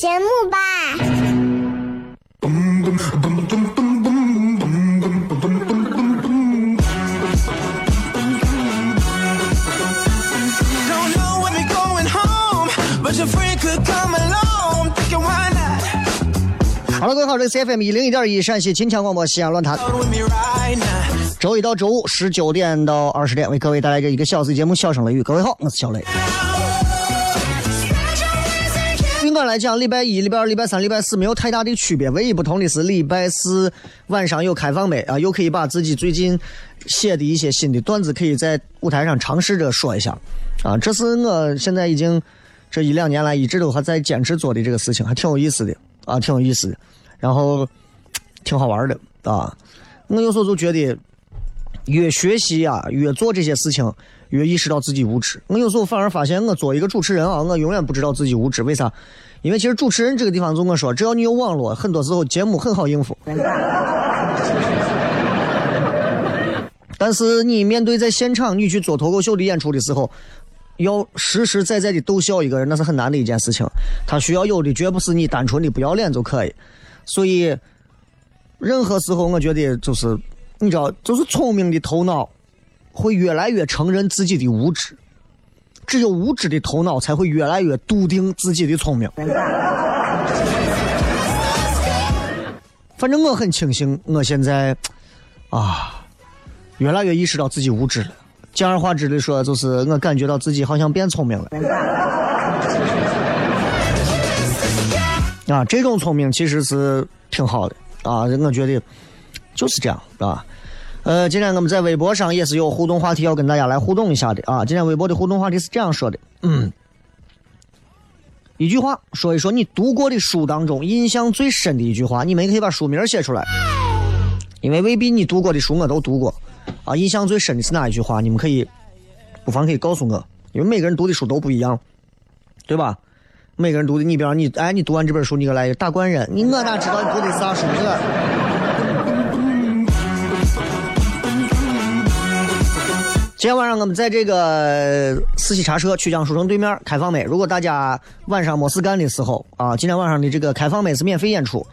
节目吧。好了，各位好，这是 CFM 一零一点一陕西秦腔广播西安论坛。周一到周五十九点到二十点，为各位带来这一个小时节目《笑声雷雨》。各位好，我是小雷。来讲，礼拜一、礼拜二、礼拜三、礼拜四没有太大的区别，唯一不同的是礼拜四晚上有开放麦啊，又可以把自己最近写的一些新的段子，可以在舞台上尝试着说一下啊。这是我现在已经这一两年来一直都还在坚持做的这个事情，还挺有意思的啊，挺有意思的，然后挺好玩的啊。我有时候就觉得，越学习啊，越做这些事情。越意识到自己无知，我有时候反而发现，我做一个主持人啊，我永远不知道自己无知。为啥？因为其实主持人这个地方，就我说，只要你有网络，很多时候节目很好应付。但是你面对在现场，你去做脱口秀的演出的时候，要实实在在的逗笑一个人，那是很难的一件事情。他需要有的绝不是你单纯的不要脸就可以。所以，任何时候我觉得就是，你知道，就是聪明的头脑。会越来越承认自己的无知，只有无知的头脑才会越来越笃定自己的聪明。反正我很庆幸，我现在啊，越来越意识到自己无知了。简而化之的说，就是我感觉到自己好像变聪明了。啊，这种聪明其实是挺好的啊，我觉得就是这样，啊。呃，今天我们在微博上也是有互动话题要跟大家来互动一下的啊。今天微博的互动话题是这样说的，嗯，一句话说一说你读过的书当中印象最深的一句话，你们可以把书名写出来，因为未必你读过的书我都读过啊。印象最深的是哪一句话？你们可以不妨可以告诉我，因为每个人读的书都不一样，对吧？每个人读的，你比方你，哎，你读完这本书，你给来一个大官人，你我哪知道你读的啥书呢？今天晚上我们在这个四喜茶社曲江书城对面开放麦。如果大家晚上没事干的时候啊，今天晚上的这个开放麦是免费演出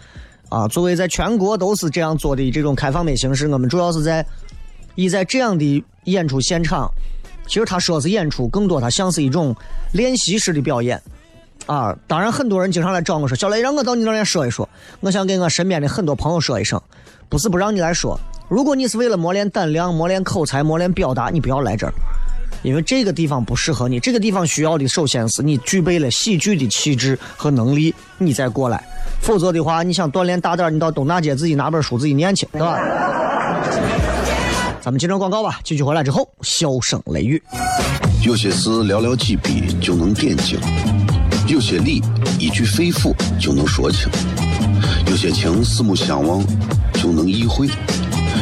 啊。作为在全国都是这样做的这种开放麦形式，我们主要是在以在这样的演出现场，其实他说是演出，更多他像是一种练习式的表演啊。当然，很多人经常来找我说：“小雷，让我到你那儿说一说。”我想跟我身边的很多朋友说一声，不是不让你来说。如果你是为了磨练胆量、磨练口才、磨练表达，你不要来这儿，因为这个地方不适合你。这个地方需要的首先是你具备了喜剧的气质和能力，你再过来。否则的话，你想锻炼大胆，你到东大街自己拿本书自己念去，对吧？咱们接着广告吧，继续回来之后，笑声雷雨。有些事寥寥几笔就能点睛，有些理一句肺腑就能说清，有些情四目相望就能意会。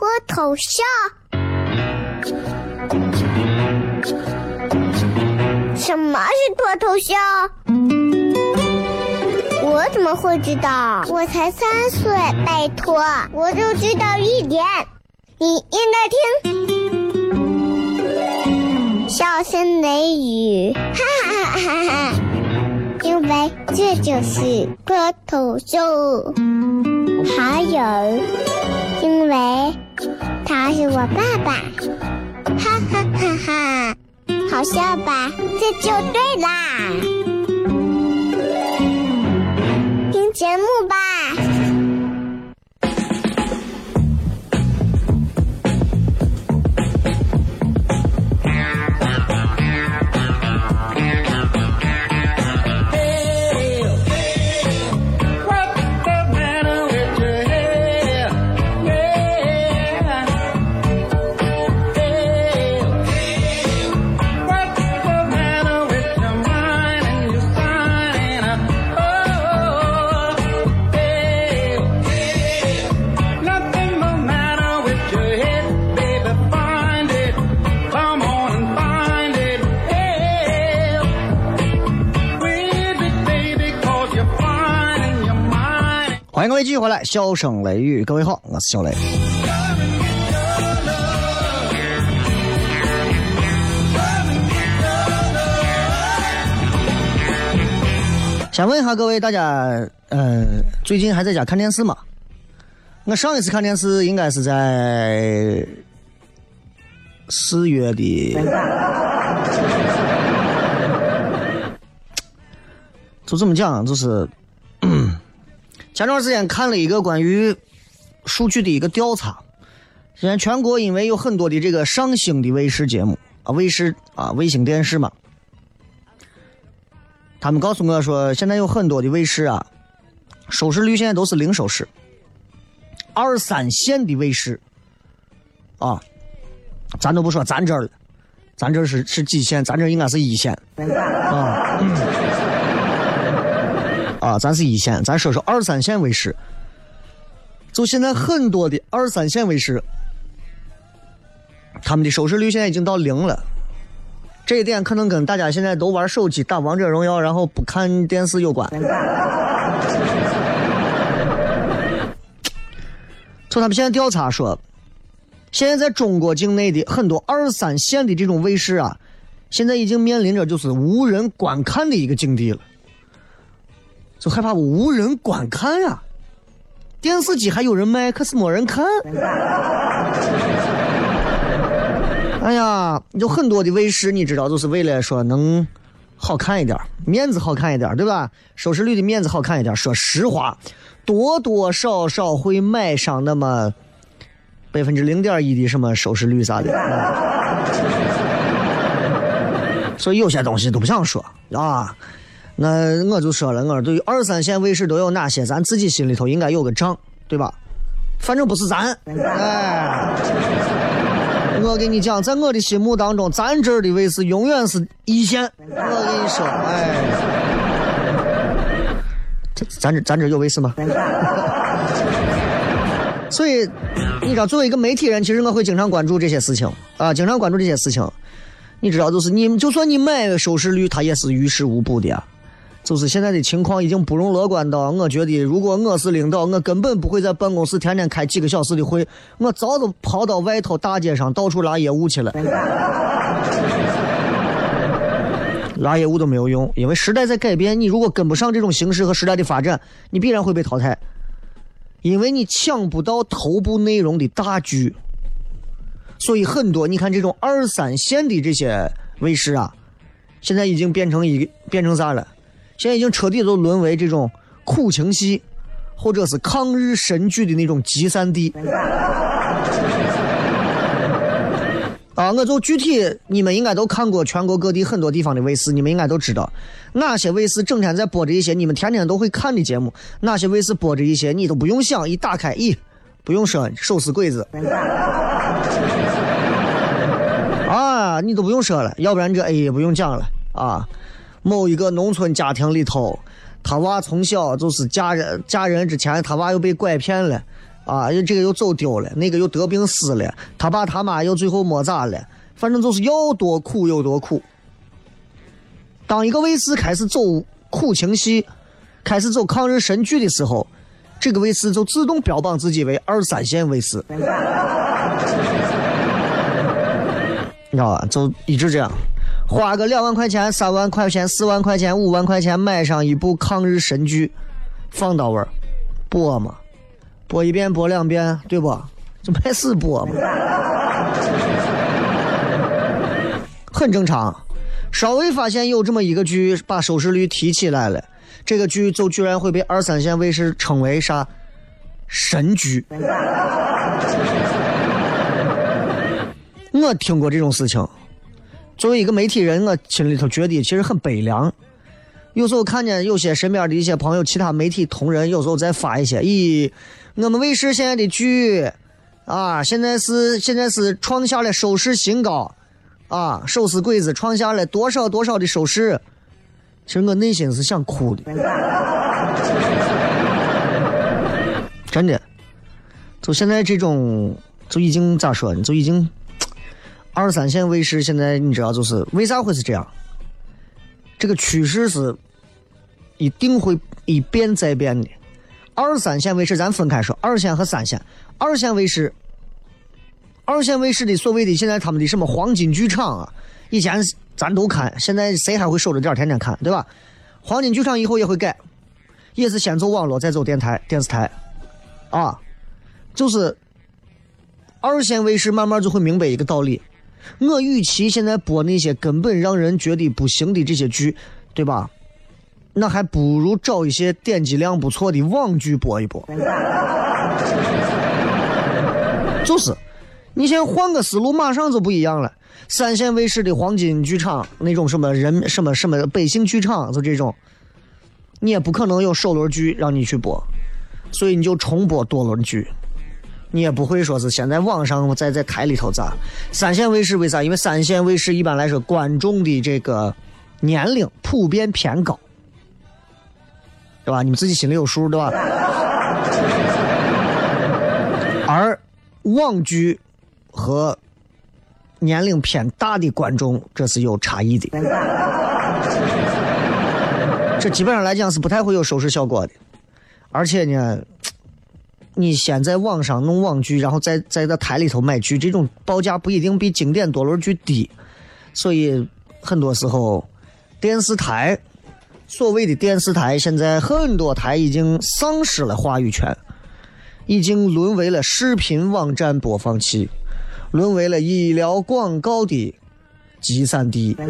脱头像？什么是脱头像？我怎么会知道？我才三岁，拜托，我就知道一点。你应该听，笑声雷雨，哈哈哈哈！因为这就是脱头秀。还有，喂他是我爸爸，哈哈哈哈！好笑吧？这就对啦。听节目吧。各位继续回来，笑声雷雨，各位好，我是小雷。先问一下各位大家，呃，最近还在家看电视吗？我上一次看电视应该是在四月的，就这么讲，就是。前段时间看了一个关于数据的一个调查，现在全国因为有很多的这个上星的卫视节目啊，卫视啊，卫星电视嘛，他们告诉我说，现在有很多的卫视啊，收视率现在都是零收视，二三线的卫视啊，咱都不说咱这儿了，咱这是是几线，咱这应该是一线啊。啊，咱是一线，咱说说二三线卫视。就现在很多的二三线卫视，他们的收视率现在已经到零了。这一点可能跟大家现在都玩手机、打王者荣耀，然后不看电视有关。从他们现在调查说，现在在中国境内的很多二三线的这种卫视啊，现在已经面临着就是无人观看的一个境地了。就害怕无人观看呀，电视机还有人卖，可是没人看。哎呀，有很多的卫视，你知道，就是为了说能好看一点，面子好看一点，对吧？收视率的面子好看一点。说实话，多多少少会买上那么百分之零点一的什么收视率啥的。所以有些东西都不想说啊。那我就说了，我对于二三线卫视都有哪些，咱自己心里头应该有个账，对吧？反正不是咱，哎，我跟你讲，在我的心目当中，咱这儿的卫视永远是一线。我跟你说，哎，这咱这咱这有卫视吗？所以，你知道，作为一个媒体人，其实我会经常关注这些事情啊，经常关注这些事情。你知道，就是你就算你买收视率，它也是于事无补的啊。就是现在的情况已经不容乐观到，我觉得如果我是领导，我根本不会在办公室天天开几个小时的会，我早都跑到外头大街上到处拉业务去了。拉业务都没有用，因为时代在改变，你如果跟不上这种形势和时代的发展，你必然会被淘汰，因为你抢不到头部内容的大剧。所以很多你看这种二三线的这些卫视啊，现在已经变成一个变成啥了？现在已经彻底都沦为这种苦情戏，或者是抗日神剧的那种集散地。啊，我就具体你们应该都看过全国各地很多地方的卫视，你们应该都知道哪些卫视整天在播着一些你们天天都会看的节目，哪些卫视播着一些你都不用想，一打开，咦，不用说，手撕鬼子。啊，你都不用说了，要不然这 A 也不用讲了啊。某一个农村家庭里头，他娃从小就是嫁人嫁人之前，他娃又被拐骗了，啊，这个又走丢了，那个又得病死了，他爸他妈又最后没咋了，反正就是要多苦有多苦。当一个卫视开始走苦情戏，开始走抗日神剧的时候，这个卫视就自动标榜自己为二三线卫视。你知道吧？就一直这样，花个两万块钱、三万块钱、四万块钱、五万块钱买上一部抗日神剧，放到位儿，播嘛，播一遍、播两遍，对不？就没死播嘛，很正常。稍微发现有这么一个剧把收视率提起来了，这个剧就居然会被二三线卫视称为啥神剧。我听过这种事情，作为一个媒体人，我心里头觉得其实很悲凉。有时候看见有些身边的一些朋友，其他媒体同仁，有时候在发一些，咦，我们卫视现在的剧啊，现在是现在是创下了收视新高，啊，手撕鬼子创下了多少多少的收视。其实我内心是想哭的，真的。就现在这种，就已经咋说呢？就已经。二三线卫视现在你知道就是为啥会是这样？这个趋势是一定会一变再变的。二三线卫视咱分开说，二线和三线。二线卫视，二线卫视的所谓的现在他们的什么黄金剧场啊，以前咱都看，现在谁还会守着点天天看，对吧？黄金剧场以后也会改，也是先走网络，再走电台、电视台，啊，就是二线卫视慢慢就会明白一个道理。我与其现在播那些根本让人觉得不行的这些剧，对吧？那还不如找一些点击量不错的网剧播一播。就是，你先换个思路，马上就不一样了。三线卫视的黄金剧场那种什么人什么什么百姓剧场，就这种，你也不可能有首轮剧让你去播，所以你就重播多轮剧。你也不会说是先在网上在在台里头咋？三线卫视为啥？因为三线卫视一般来说观众的这个年龄普遍偏高，对吧？你们自己心里有数，对吧？而网剧和年龄偏大的观众这是有差异的，这基本上来讲是不太会有收视效果的，而且呢。你先在网上弄网剧，然后再在在台里头买剧，这种报价不一定比经典多轮剧低，所以很多时候电视台所谓的电视台，现在很多台已经丧失了话语权，已经沦为了视频网站播放器，沦为了医疗广告的集散地，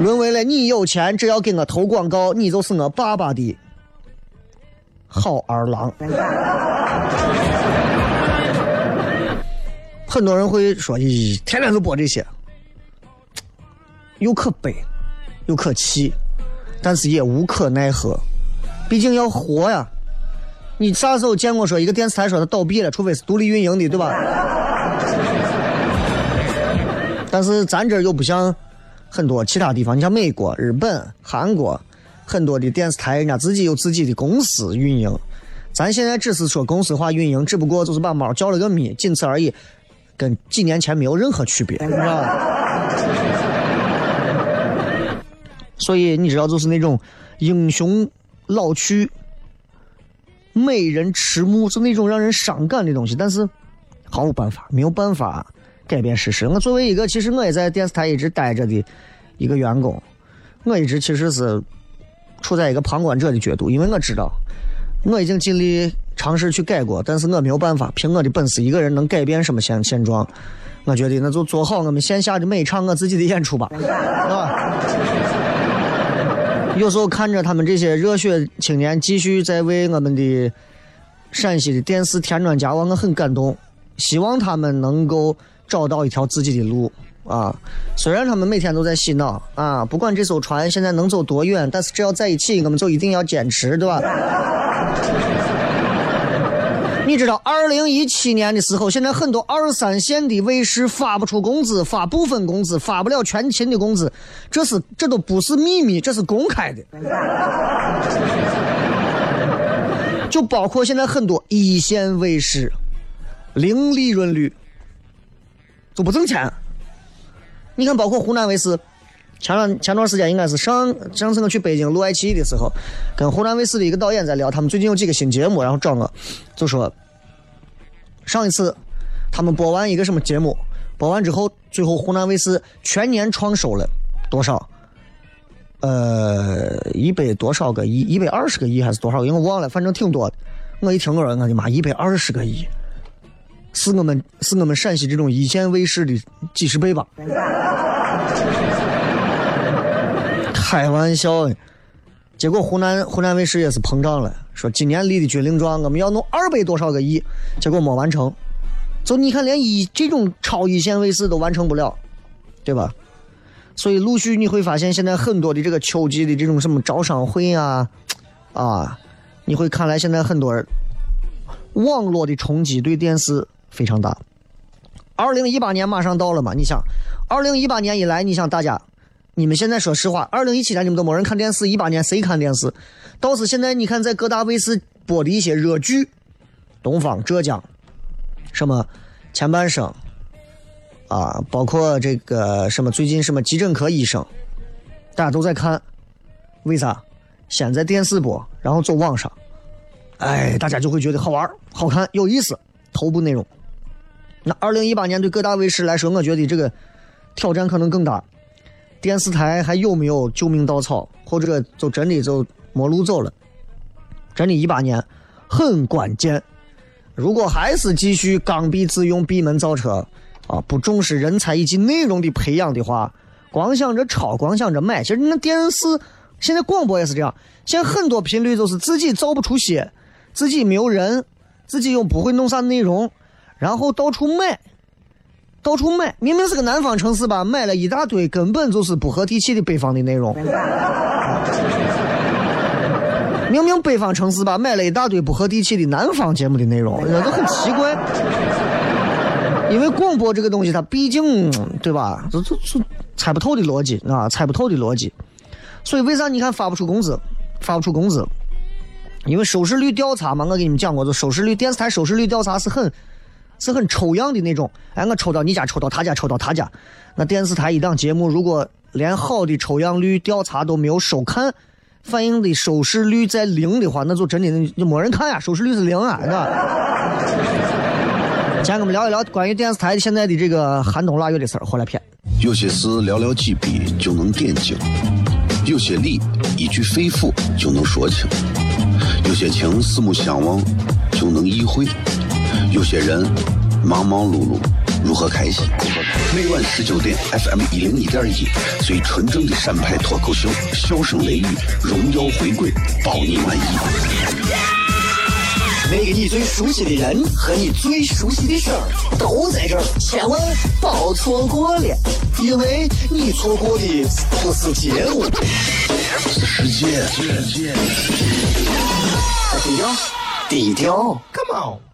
沦为了你有钱只要给我投广告，你就是我爸爸的。好儿郎，很多人会说：“咦，天天都播这些，又可悲，又可气，但是也无可奈何，毕竟要活呀。你啥时候见过说一个电视台说它倒闭了，除非是独立运营的，对吧？但是咱这又不像很多其他地方，你像美国、日本、韩国。很多的电视台，人家自己有自己的公司运营，咱现在只是说公司化运营，只不过就是把猫叫了个咪，仅此而已，跟几年前没有任何区别，你知道吧？所以你知道，就是那种英雄老去，美人迟暮，就那种让人伤感的东西。但是毫无办法，没有办法改变事实。我作为一个，其实我也在电视台一直待着的一个员工，我一直其实是。处在一个旁观者的角度，因为我知道，我已经尽力尝试去改过，但是我没有办法凭我的本事一个人能改变什么现现状。我觉得那就做好我们线下的每一场我自己的演出吧，是吧？有时候看着他们这些热血青年继续在为我们的陕西的电视添砖加瓦，我很感动希望他们能够找到一条自己的路啊。虽然他们每天都在洗脑啊，不管这艘船现在能走多远，但是只要在一起，我们就一定要坚持，对吧？你知道，二零一七年的时候，现在很多二三线的卫视发不出工资，发部分工资，发不了全勤的工资，这是这都不是秘密，这是公开的。就包括现在很多一线卫视，零利润率，就不挣钱。你看，包括湖南卫视，前段前段时间应该是上上次我去北京录爱奇艺的时候，跟湖南卫视的一个导演在聊，他们最近有几个新节目，然后找我，就说上一次他们播完一个什么节目，播完之后，最后湖南卫视全年创收了多少？呃，一百多少个亿？一百二十个亿还是多少个亿？我忘了，反正挺多的。我一听，我说我的妈，一百二十个亿，是我们是我们陕西这种一线卫视的几十倍吧？开玩笑，结果湖南湖南卫视也是膨胀了，说今年立的军令状，我们要弄二百多少个亿，结果没完成。就你看，连一这种超一线卫视都完成不了，对吧？所以陆续你会发现，现在很多的这个秋季的这种什么招商会啊，啊，你会看来现在很多人网络的冲击对电视非常大。二零一八年马上到了嘛？你想，二零一八年以来，你想大家，你们现在说实话，二零一七年你们都没人看电视，一八年谁看电视？倒是现在你看在各大卫视播的一些热剧，东方浙江，什么前半生。啊，包括这个什么最近什么急诊科医生，大家都在看，为啥？先在电视播，然后走网上，哎，大家就会觉得好玩、好看、有意思。头部内容。那二零一八年对各大卫视来说，我觉得这个挑战可能更大。电视台还有没有救命稻草，或者就真的就没路走了？真的，一八年很关键。如果还是继续刚愎自用、闭门造车。啊，不重视人才以及内容的培养的话，光想着抄，光想着买，其实那电视现在广播也是这样，现在很多频率都是自己造不出血，自己没有人，自己又不会弄啥内容，然后到处买，到处买，明明是个南方城市吧，买了一大堆根本就是不合地气的北方的内容，明明北方城市吧，买了一大堆不合地气的南方节目的内容，这都很奇怪。因为广播这个东西，它毕竟对吧？这这这猜不透的逻辑啊，猜不透的逻辑。所以为啥你看发不出工资，发不出工资？因为收视率调查嘛，我给你们讲过，就收视率电视台收视率调查是很是很抽样的那种。哎，我抽到你家，抽到他家，抽到他家。那电视台一档节目，如果连好的抽样率调查都没有收看，反映的收视率在零的话，那就真的就没人看呀，收视率是零啊，是吧？先跟我们聊一聊关于电视台现在的这个寒冬腊月的事儿，回来片。有些事寥寥几笔就能点睛，有些理一句肺腑就能说清，有些情四目相望就能意会，有些人忙忙碌碌如何开心？每晚十九点，FM 一零一点一，最纯正的陕派脱口秀，笑声雷雨，荣耀回归，保你满意。那个你最熟悉的人和你最熟悉的事儿都在这儿，千万别错过了，因为你错过的不是节目，是世界。低调，低调，Come on。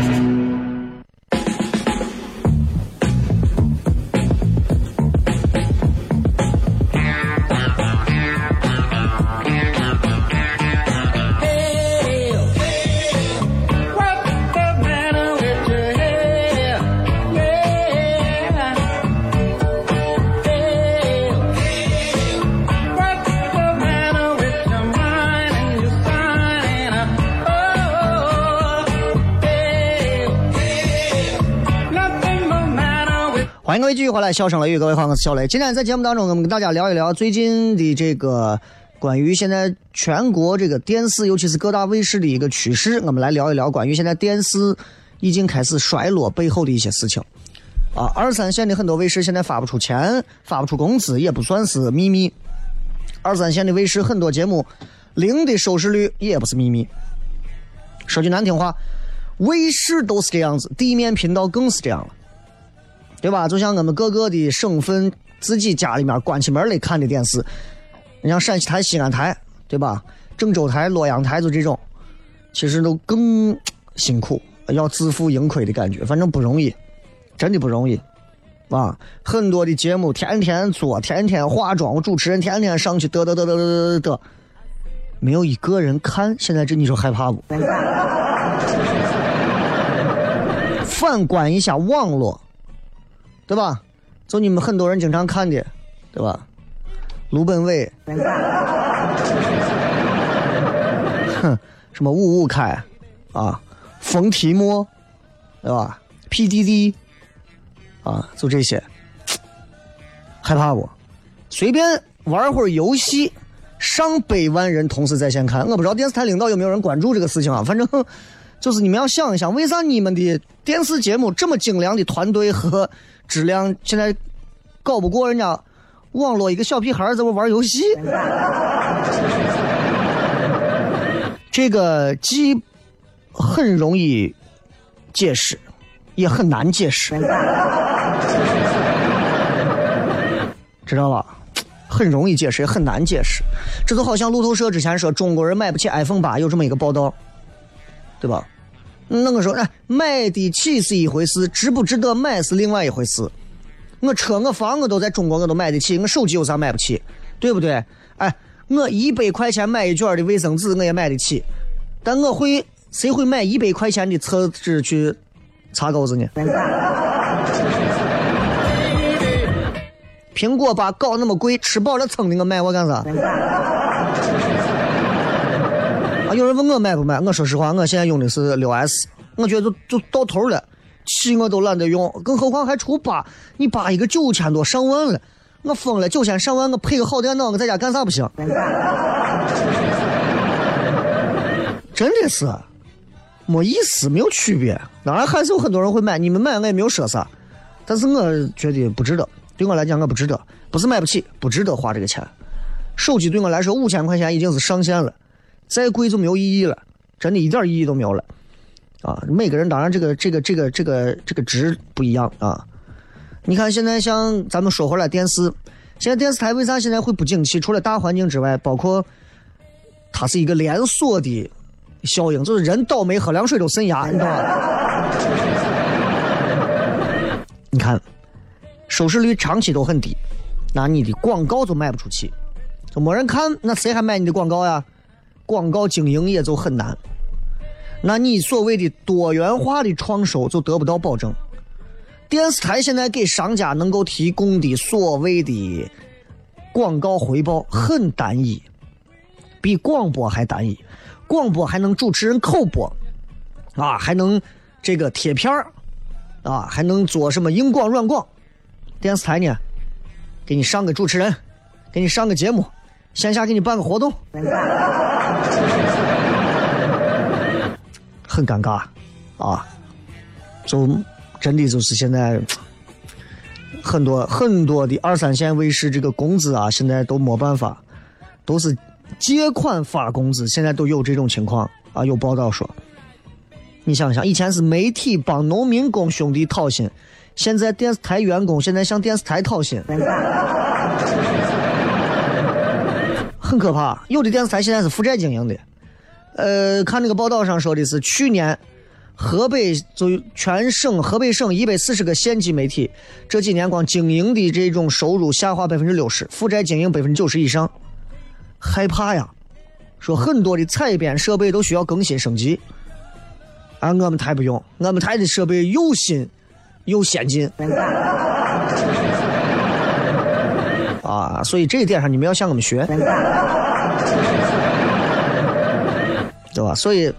各位继续回来，笑声雷雨，各位好，我是小雷。今天在节目当中，我们跟大家聊一聊最近的这个关于现在全国这个电视，尤其是各大卫视的一个趋势。我们来聊一聊关于现在电视已经开始衰落背后的一些事情。啊，二三线的很多卫视现在发不出钱，发不出工资，也不算是秘密。二三线的卫视很多节目零的收视率也不是秘密。说句难听话，卫视都是这样子，地面频道更是这样了，对吧？就像我们各个的省份自己家里面关起门来看的电视，你像陕西台、西安台，对吧？郑州台、洛阳台就这种，其实都更辛苦，要自负盈亏的感觉，反正不容易。真的不容易，啊！很多的节目天天做，天天化妆，主持人天天上去嘚嘚嘚嘚嘚嘚嘚，没有一个人看。现在这你说害怕不？反观一下网络，对吧？就你们很多人经常看的，对吧？卢本伟，哼，什么五五开，啊，冯提莫，对吧？PDD。啊，就这些，害怕不？随便玩会儿游戏，上百万人同时在线看。我不知道电视台领导有没有人关注这个事情啊？反正就是你们要想一想，为啥你们的电视节目这么精良的团队和质量，现在搞不过人家网络一个小屁孩在这玩游戏？这个既很容易解释。也很难解释，知道吧？很容易解释，也很难解释。这就好像路透社之前说中国人买不起 iPhone 八，有这么一个报道，对吧？那个时候，哎，买得起是一回事，值不值得买是另外一回事。我车我房我都在中国我都买得起，我手机有啥买不起？对不对？哎，我一百块钱买一卷的卫生纸我也买得起，但我会谁会买一百块钱的厕纸去？擦钩子呢？苹果把搞那么贵，吃饱了撑的我买我干啥？有人问我买不买？我说实话，我现在用的是六 S，我觉得就就到头了，七我都懒得用，更何况还出八，你八一个九千多上万了，我疯了，九千上万，我配个好电脑，我在家干啥不行？真的是。没意思，没有区别。当然还是有很多人会买，你们买我也没有说啥，但是我觉得不值得。对我来讲，我不值得，不是买不起，不值得花这个钱。手机对我来说，五千块钱已经是上限了，再贵就没有意义了，真的一点意义都没有了。啊，每个人当然这个这个这个这个这个值不一样啊。你看现在像咱们说回来电视，现在电视台为啥现在会不景气？除了大环境之外，包括它是一个连锁的。效应就是人倒霉，喝凉水都渗牙，你知道吗？你看，收视率长期都很低，那你的广告都卖不出去，就没人看，那谁还买你的广告呀？广告经营也就很难，那你所谓的多元化的创收就得不到保证。电视台现在给商家能够提供的所谓的广告回报很单一，比广播还单一。广播还能主持人口播，啊，还能这个贴片儿，啊，还能做什么硬广软广。电视台呢，给你上个主持人，给你上个节目，线下给你办个活动，很尴尬，啊，就真的就是现在很多很多的二三线卫视这个工资啊，现在都没办法，都是。借款发工资，现在都有这种情况啊！有报道说，你想想，以前是媒体帮农民工兄弟讨薪，现在电视台员工现在向电视台讨薪，很可怕。有的电视台现在是负债经营的，呃，看那个报道上说的是，去年河北就全省河北省一百四十个县级媒体，这几年光经营的这种收入下滑百分之六十，负债经营百分之九十以上。害怕呀，说很多的采编设备都需要更新升级，而我们台不用，我们台的设备又新又先进，啊，所以这一点上你们要向我们学，对吧？所以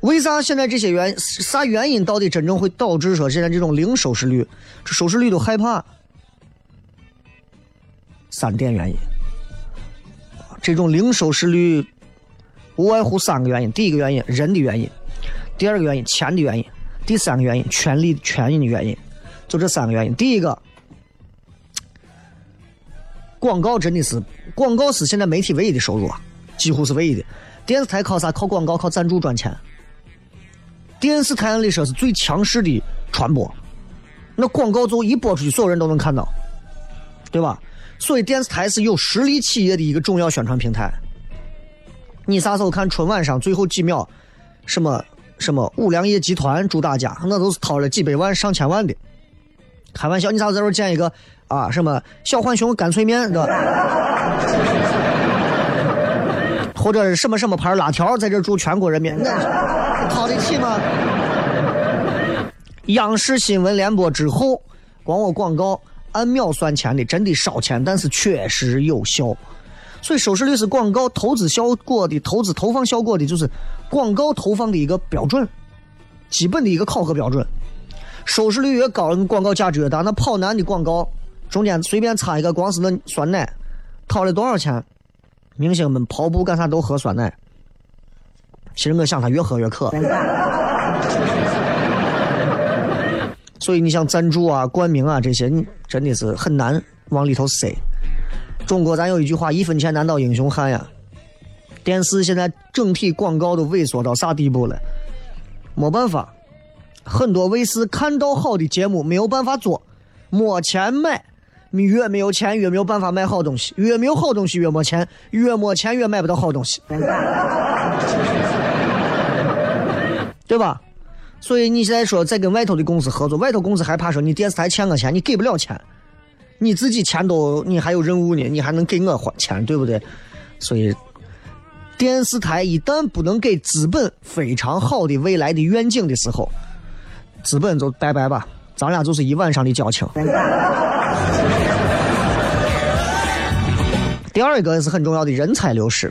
为啥现在这些原啥原因到底真正会导致说现在这种零收视率，这收视率都害怕？三点原因，这种零收视率无外乎三个原因：第一个原因人的原因，第二个原因钱的原因，第三个原因权力权益的原因，就这三个原因。第一个，广告真的是广告是现在媒体唯一的收入啊，几乎是唯一的。电视台靠啥？靠广告，靠赞助赚钱。电视台按理说是最强势的传播，那广告就一播出去，所有人都能看到，对吧？所以电视台是有实力企业的一个重要宣传平台。你啥时候看春晚上最后几秒，什么什么五粮液集团祝大家，那都是掏了几百万上千万的。开玩笑，你啥时候见一个啊什么小浣熊干脆面，对吧？或者是什么什么牌辣条在这祝全国人民，那掏得起吗？央视新闻联播之后，光我广告按秒算钱的，真的烧钱，但是确实有效。所以收视率是广告投资效果的投资投放效果的，就是广告投放的一个标准，基本的一个考核标准。收视率越高，广告价值越大。那跑男的广告中间随便插一个，光是那酸奶，掏了多少钱？明星们跑步干啥都喝酸奶，其实我想他越喝越渴。所以你像赞助啊、冠名啊这些，你真的是很难往里头塞。中国咱有一句话：“一分钱难倒英雄汉”呀。电视现在整体广告都萎缩到啥地步了？没办法，很多卫视看到好的节目没有办法做，没钱买。你越没有钱，越没有办法买好东西；越没有好东西，越没钱；越没钱，越买不到好东西，对吧？所以你现在说再跟外头的公司合作，外头公司还怕说你电视台欠我钱，你给不了钱，你自己钱都你还有任务呢，你还能给我还钱，对不对？所以电视台一旦不能给资本非常好的未来的愿景的时候，资本就拜拜吧，咱俩就是一晚上的交情。第二个是很重要的人才流失，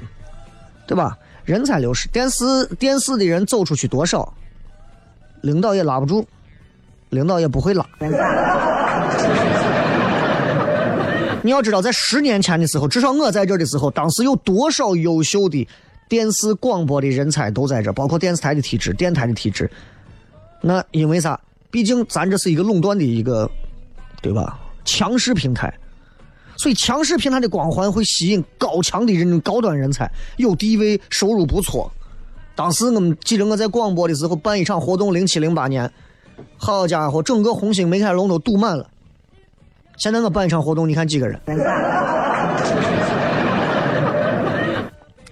对吧？人才流失，电视电视的人走出去多少，领导也拉不住，领导也不会拉。你要知道，在十年前的时候，至少我在这的时候，当时有多少优秀的电视广播的人才都在这，包括电视台的体制、电台的体制。那因为啥？毕竟咱这是一个垄断的一个，对吧？强势平台。所以强势平台的光环会吸引高强的人、高端人才，有地位、收入不错。当时我们记得我在广播的时候办一场活动，零七零八年，好家伙，整个红星美凯龙都堵满了。现在我办一场活动，你看几个人，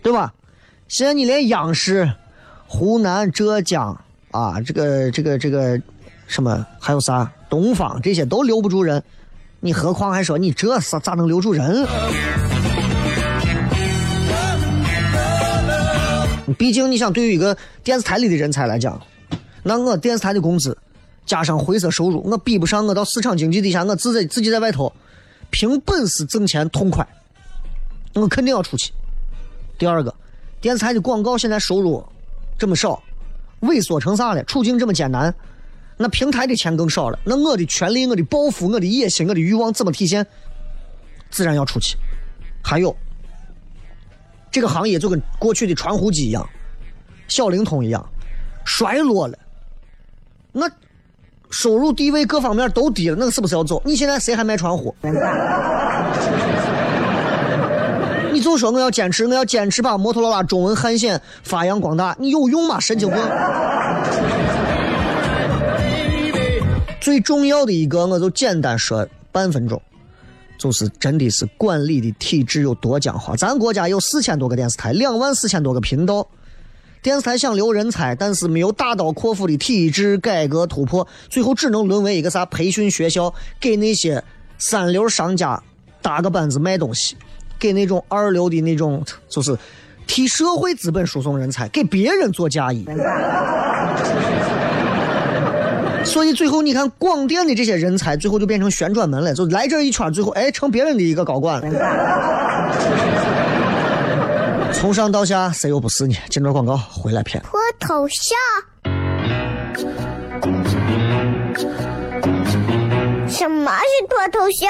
对吧？现在你连央视、湖南、浙江啊，这个、这个、这个什么，还有啥东方这些都留不住人。你何况还说你这是咋能留住人？毕竟你想，对于一个电视台里的人才来讲，那我电视台的工资加上灰色收入，我比不上我到市场经济底下，我自己自己在外头凭本事挣钱痛快，我肯定要出去。第二个，电视台的广告现在收入这么少，萎缩成啥了？处境这么艰难。那平台的钱更少了，那我的权利、我的抱负、我的野心、我的欲望怎么体现？自然要出去。还有，这个行业就跟过去的传呼机一样，小灵通一样，衰落了。那收入、地位各方面都低了，那是不是要走？你现在谁还卖传呼？就说我要坚持，我要坚持把摩托罗拉中文汉显发扬光大，你有用吗？神经病！最重要的一个，我就简单说半分钟，就是真的是管理的体制有多僵化。咱国家有四千多个电视台，两万四千多个频道，电视台想留人才，但是没有大刀阔斧的体制改革突破，最后只能沦为一个啥培训学校，给那些三流商家搭个班子卖东西，给那种二流的那种就是替社会资本输送人才，给别人做嫁衣。所以最后你看广电的这些人才，最后就变成旋转门了，就来这一圈，最后哎成别人的一个高管了。从上到下谁又不是呢？进段广告回来骗。脱头像？什么是脱头像？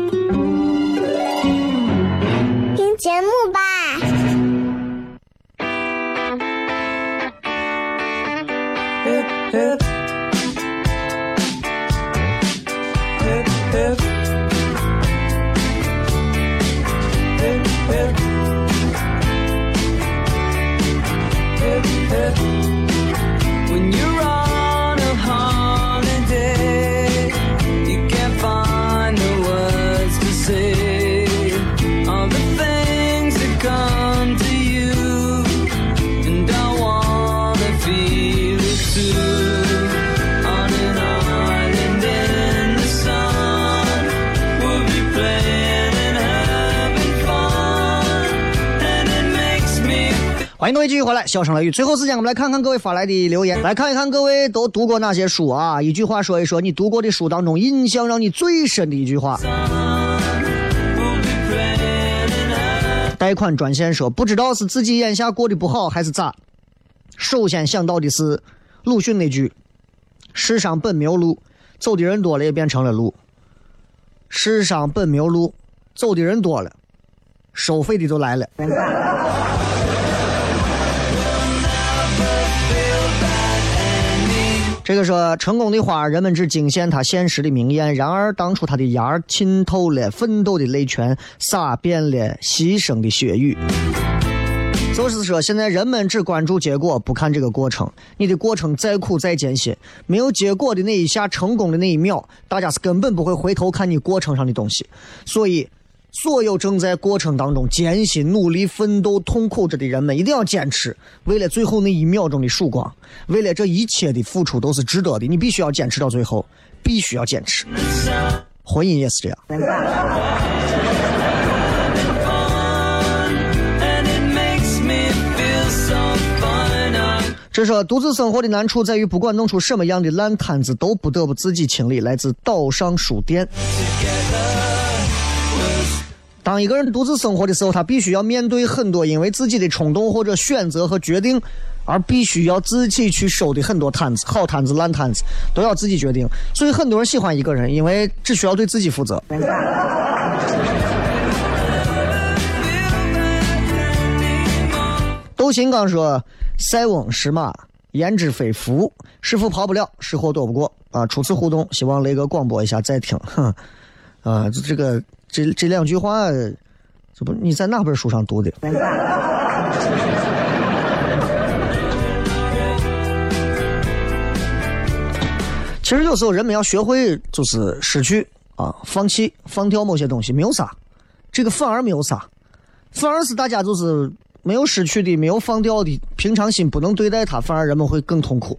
节目吧。欢迎各位继续回来，笑声雷雨。最后时间，我们来看看各位发来的留言，来看一看各位都读过哪些书啊？一句话说一说你读过的书当中印象让你最深的一句话。贷款专线说，不知道是自己眼下过得不好还是咋，首先想到的是鲁迅那句：“世上本没有路，走的人多了也变成了路。世上本没有路，走的人多了，收费的都来了。”这个说成功的花，人们只惊现它现实的明艳；然而当初它的芽儿浸透了奋斗的泪泉，洒遍了牺牲的血雨。就是说，现在人们只关注结果，不看这个过程。你的过程再苦再艰辛，没有结果的那一下，成功的那一秒，大家是根本不会回头看你过程上的东西。所以，所有正在过程当中艰辛努力、奋斗、痛苦着的人们，一定要坚持，为了最后那一秒钟的曙光，为了这一切的付出都是值得的。你必须要坚持到最后，必须要坚持。婚姻也是这样。这说独自生活的难处在于，不管弄出什么样的烂摊子，都不得不自己清理。来自岛上书店。当一个人独自生活的时候，他必须要面对很多因为自己的冲动或者选择和决定，而必须要自己去收的很多摊子，好摊子、烂摊子都要自己决定。所以很多人喜欢一个人，因为只需要对自己负责。窦鑫刚说：“塞翁失马，焉知非福？是福跑不了，是祸躲不过。”啊，初次互动，希望雷哥广播一下再听。哼，啊，这个这这两句话，这不你在哪本书上读的？其实有时候人们要学会，就是失去啊，放弃、放掉某些东西，没有啥，这个反而没有啥，反而是大家就是没有失去的、没有放掉的，平常心不能对待它，反而人们会更痛苦。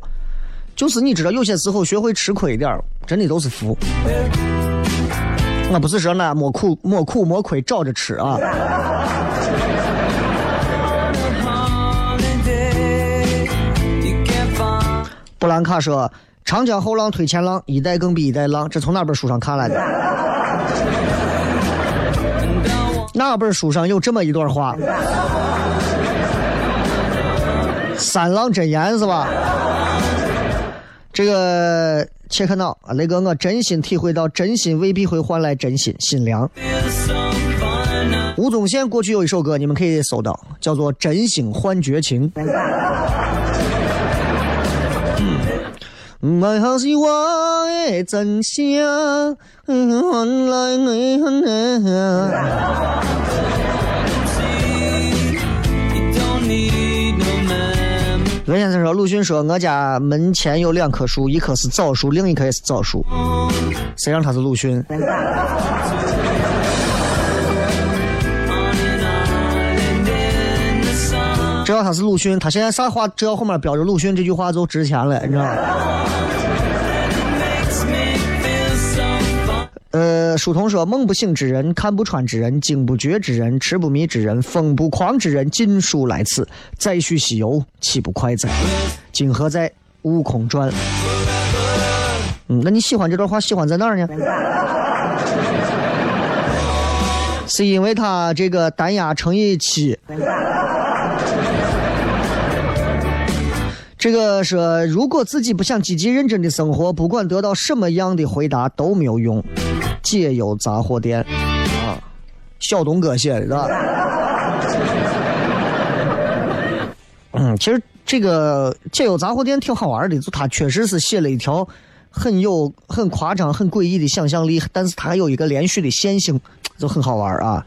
就是你知道，有些时候学会吃亏一点，真的都是福。我不是说那莫苦莫苦莫亏找着吃啊。布兰卡说：“长江后浪推前浪，一代更比一代浪。”这从哪本书上看来的？哪本书上有这么一段话？三浪真言是吧？这个切克闹啊，雷哥，我真心体会到，真心未必会换来真心，心凉。吴宗宪过去有一首歌，你们可以搜到，叫做《真心换绝情》。我好是我的真相换来你很难。鲁迅说，我家门前有两棵树，一棵是枣树，另一棵也是枣树。谁让他是鲁迅？只要他是鲁迅，他现在啥话只要后面标着鲁迅这句话就值钱了，你知道吗？呃，书童说：“梦不醒之人，看不穿之人，惊不觉之人，痴不迷之人，疯不狂之人，尽数来此。再续西游，岂不快哉？今何在？悟空传。”嗯，那你喜欢这段话，喜欢在哪儿呢？是因为他这个单押乘以七。这个说，如果自己不想积极认真的生活，不管得到什么样的回答都没有用。解忧杂货店啊，小东哥写的，是吧？嗯，其实这个解忧杂货店挺好玩的，就他确实是写了一条很有很夸张、很诡异的想象力，但是他还有一个连续的线性，就很好玩啊。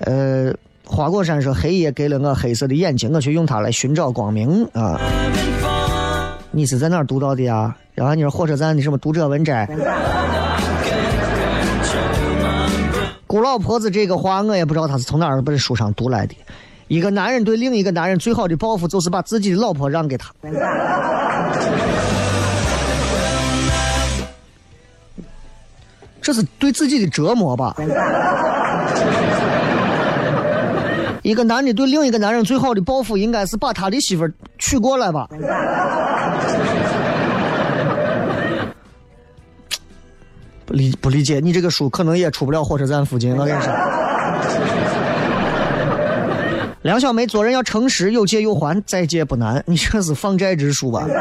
呃，花果山说黑夜给了我黑色的眼睛，我却用它来寻找光明啊。你是在哪儿读到的呀？然后你说火车站的什么读者文摘？姑老婆子这个话，我也不知道他是从哪儿把这书上读来的。一个男人对另一个男人最好的报复，就是把自己的老婆让给他。这是对自己的折磨吧？一个男的对另一个男人最好的报复，应该是把他的媳妇娶过来吧？不理不理解，你这个书可能也出不了火车站附近。我跟你说，梁小梅做人要诚实，有借有还，再借不难。你这是放债之书吧？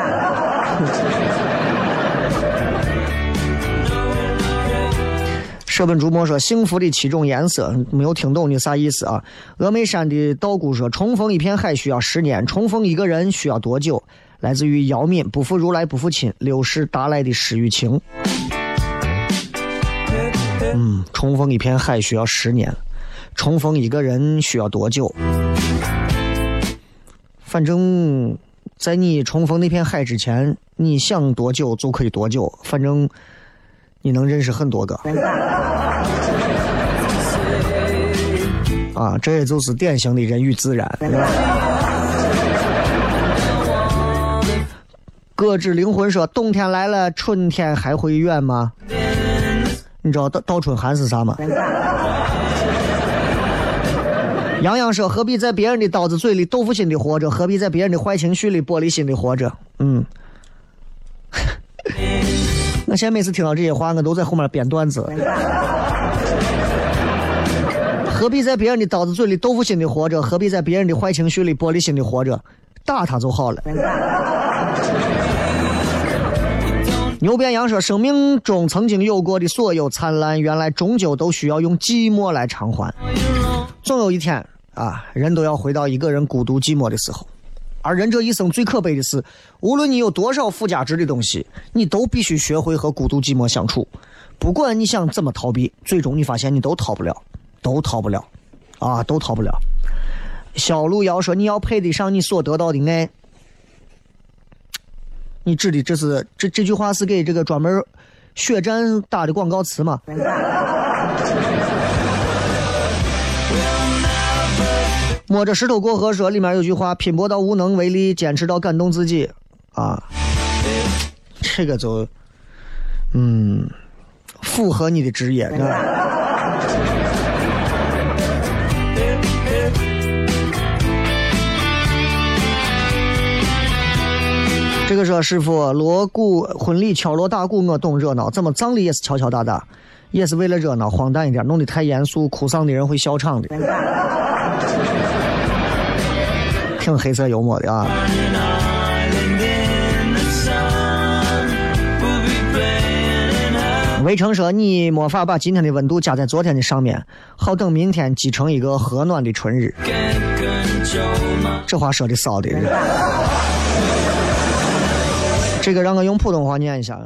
舍本逐末说幸福的七种颜色，没有听懂你啥意思啊？峨眉山的道姑说重逢一片海需要十年，重逢一个人需要多久？来自于姚敏，不负如来不负卿，六世达赖的诗与情。嗯，重逢一片海需要十年，重逢一个人需要多久？反正，在你重逢那片海之前，你想多久就可以多久。反正，你能认识很多个。啊，这也就是典型的人与自然。搁置灵魂说：“冬天来了，春天还会远吗？”你知道倒倒春寒是啥吗？杨洋说：“何必在别人的刀子嘴里豆腐心的活着？何必在别人的坏情绪里玻璃心的活着？”嗯，我现在每次听到这些话，我都在后面编段子。何必在别人的刀子嘴里豆腐心的活着？何必在别人的坏情绪里玻璃心的活着？打他就好了。牛鞭羊说：“生命中曾经有过的所有灿烂，原来终究都需要用寂寞来偿还。总有一天啊，人都要回到一个人孤独寂寞的时候。而人这一生最可悲的是，无论你有多少附加值的东西，你都必须学会和孤独寂寞相处。不管你想怎么逃避，最终你发现你都逃不了，都逃不了，啊，都逃不了。”小路遥说：“你要配得上你所得到的爱。”你指的这是这这句话是给这个专门血战打的广告词吗？摸着石头过河说里面有句话：拼搏到无能为力，坚持到感动自己。啊，这个就嗯符合你的职业，是吧？这个说师傅，锣鼓婚礼敲锣打鼓我懂热闹，怎么葬礼也是敲敲打打，也是为了热闹，荒诞一点，弄得太严肃，哭丧的人会笑场的，挺黑色幽默的啊。围城说你没法把今天的温度加在昨天的上面，好等明天积成一个和暖的春日。这话说的骚的。这个让我用普通话念一下。